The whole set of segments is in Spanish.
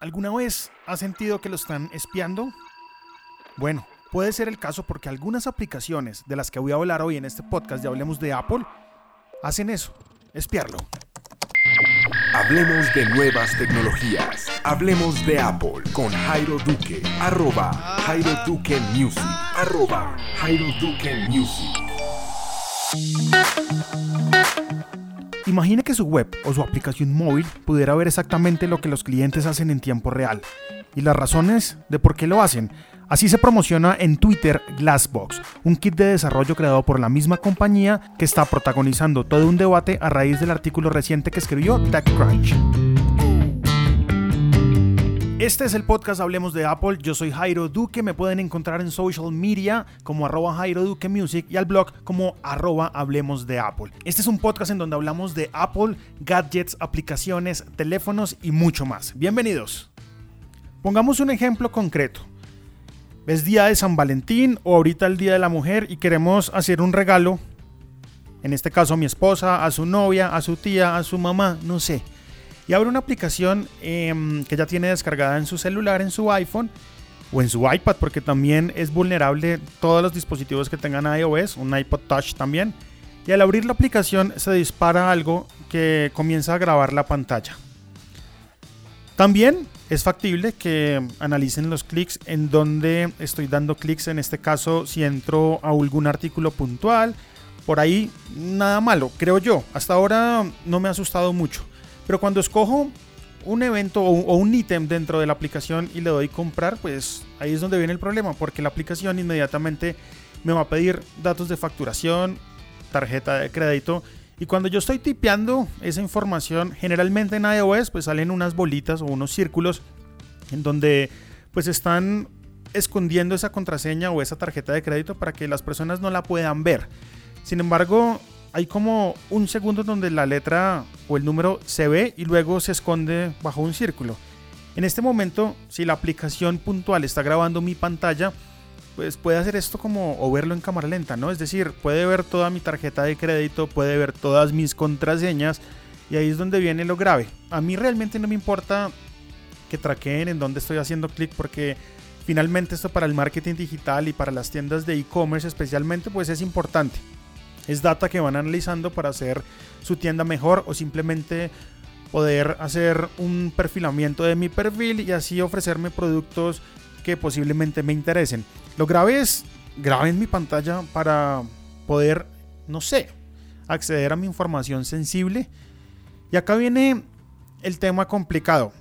¿Alguna vez has sentido que lo están espiando? Bueno, puede ser el caso porque algunas aplicaciones de las que voy a hablar hoy en este podcast de Hablemos de Apple hacen eso, espiarlo. Hablemos de nuevas tecnologías. Hablemos de Apple con Jairo Duque. Arroba Jairo Duque Music. Arroba Jairo Duque Music. Imagine que su web o su aplicación móvil pudiera ver exactamente lo que los clientes hacen en tiempo real y las razones de por qué lo hacen. Así se promociona en Twitter Glassbox, un kit de desarrollo creado por la misma compañía que está protagonizando todo un debate a raíz del artículo reciente que escribió TechCrunch. Este es el podcast Hablemos de Apple. Yo soy Jairo Duque. Me pueden encontrar en social media como arroba Jairo Duque Music y al blog como arroba Hablemos de Apple. Este es un podcast en donde hablamos de Apple, gadgets, aplicaciones, teléfonos y mucho más. Bienvenidos. Pongamos un ejemplo concreto. Es día de San Valentín o ahorita el día de la mujer y queremos hacer un regalo. En este caso a mi esposa, a su novia, a su tía, a su mamá, no sé y abre una aplicación em, que ya tiene descargada en su celular, en su iPhone o en su iPad, porque también es vulnerable todos los dispositivos que tengan iOS, un iPod Touch también. Y al abrir la aplicación se dispara algo que comienza a grabar la pantalla. También es factible que analicen los clics en donde estoy dando clics, en este caso si entro a algún artículo puntual, por ahí nada malo, creo yo. Hasta ahora no me ha asustado mucho. Pero cuando escojo un evento o un ítem dentro de la aplicación y le doy comprar, pues ahí es donde viene el problema, porque la aplicación inmediatamente me va a pedir datos de facturación, tarjeta de crédito. Y cuando yo estoy tipeando esa información, generalmente en iOS pues salen unas bolitas o unos círculos en donde pues están escondiendo esa contraseña o esa tarjeta de crédito para que las personas no la puedan ver. Sin embargo, hay como un segundo donde la letra o el número se ve y luego se esconde bajo un círculo. En este momento, si la aplicación puntual está grabando mi pantalla, pues puede hacer esto como o verlo en cámara lenta, ¿no? Es decir, puede ver toda mi tarjeta de crédito, puede ver todas mis contraseñas y ahí es donde viene lo grave. A mí realmente no me importa que traqueen en dónde estoy haciendo clic porque finalmente esto para el marketing digital y para las tiendas de e-commerce especialmente pues es importante. Es data que van analizando para hacer su tienda mejor o simplemente poder hacer un perfilamiento de mi perfil y así ofrecerme productos que posiblemente me interesen. Lo grave es graben mi pantalla para poder, no sé, acceder a mi información sensible. Y acá viene el tema complicado.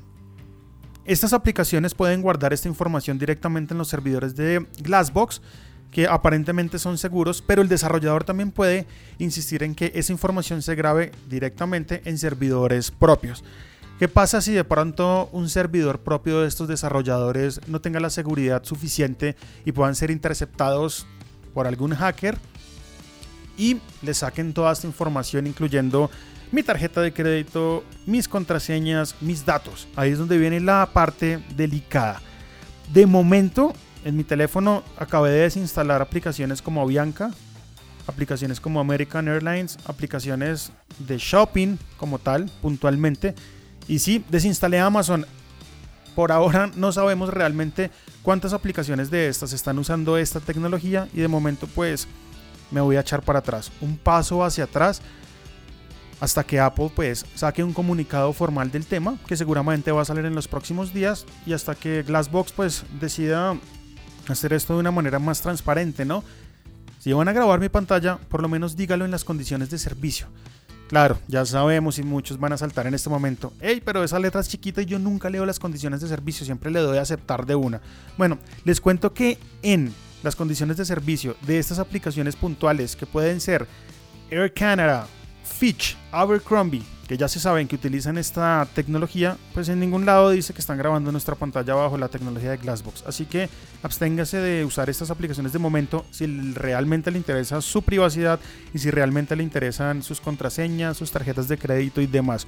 Estas aplicaciones pueden guardar esta información directamente en los servidores de Glassbox que aparentemente son seguros, pero el desarrollador también puede insistir en que esa información se grabe directamente en servidores propios. ¿Qué pasa si de pronto un servidor propio de estos desarrolladores no tenga la seguridad suficiente y puedan ser interceptados por algún hacker y le saquen toda esta información incluyendo mi tarjeta de crédito, mis contraseñas, mis datos? Ahí es donde viene la parte delicada. De momento en mi teléfono acabé de desinstalar aplicaciones como Bianca, aplicaciones como American Airlines, aplicaciones de shopping como tal, puntualmente. Y sí, desinstalé Amazon. Por ahora no sabemos realmente cuántas aplicaciones de estas están usando esta tecnología y de momento pues me voy a echar para atrás, un paso hacia atrás hasta que Apple pues saque un comunicado formal del tema que seguramente va a salir en los próximos días y hasta que Glassbox pues decida hacer esto de una manera más transparente, ¿no? Si van a grabar mi pantalla, por lo menos dígalo en las condiciones de servicio. Claro, ya sabemos y muchos van a saltar en este momento. Hey, pero esa letra es chiquita y yo nunca leo las condiciones de servicio, siempre le doy a aceptar de una. Bueno, les cuento que en las condiciones de servicio de estas aplicaciones puntuales que pueden ser Air Canada, Fitch, Abercrombie, que ya se saben que utilizan esta tecnología, pues en ningún lado dice que están grabando nuestra pantalla bajo la tecnología de Glassbox. Así que absténgase de usar estas aplicaciones de momento si realmente le interesa su privacidad y si realmente le interesan sus contraseñas, sus tarjetas de crédito y demás.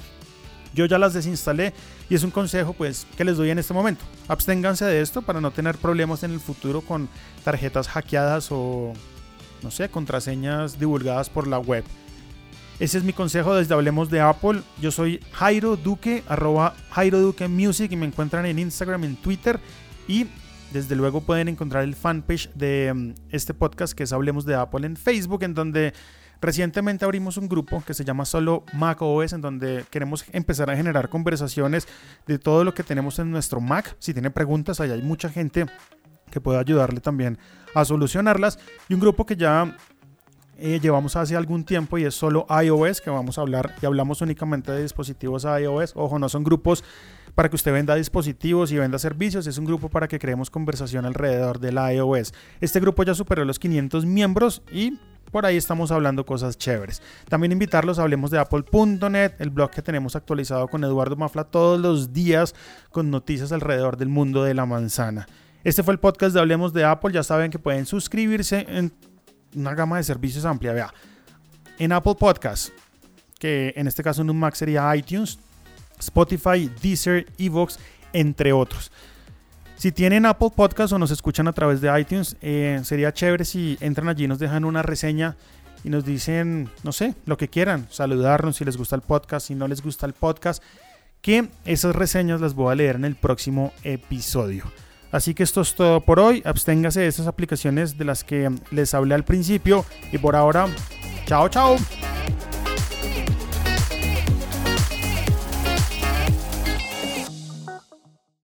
Yo ya las desinstalé y es un consejo pues que les doy en este momento. Absténganse de esto para no tener problemas en el futuro con tarjetas hackeadas o no sé, contraseñas divulgadas por la web. Ese es mi consejo desde Hablemos de Apple. Yo soy Jairo Duque, arroba Jairo Duque Music y me encuentran en Instagram, en Twitter y desde luego pueden encontrar el fanpage de mm, este podcast que es Hablemos de Apple en Facebook, en donde recientemente abrimos un grupo que se llama solo Mac OS, en donde queremos empezar a generar conversaciones de todo lo que tenemos en nuestro Mac. Si tiene preguntas, ahí hay mucha gente que puede ayudarle también a solucionarlas. Y un grupo que ya eh, llevamos hace algún tiempo y es solo iOS, que vamos a hablar y hablamos únicamente de dispositivos iOS. Ojo, no son grupos para que usted venda dispositivos y venda servicios, es un grupo para que creemos conversación alrededor del iOS. Este grupo ya superó los 500 miembros y por ahí estamos hablando cosas chéveres. También invitarlos a hablemos de apple.net, el blog que tenemos actualizado con Eduardo Mafla todos los días con noticias alrededor del mundo de la manzana. Este fue el podcast de Hablemos de Apple. Ya saben que pueden suscribirse en una gama de servicios amplia. Vea, en Apple Podcast, que en este caso en un Mac sería iTunes, Spotify, Deezer, Evox, entre otros. Si tienen Apple Podcast o nos escuchan a través de iTunes, eh, sería chévere si entran allí y nos dejan una reseña y nos dicen, no sé, lo que quieran, saludarnos si les gusta el podcast, si no les gusta el podcast, que esas reseñas las voy a leer en el próximo episodio. Así que esto es todo por hoy. Absténgase de esas aplicaciones de las que les hablé al principio. Y por ahora, chao, chao.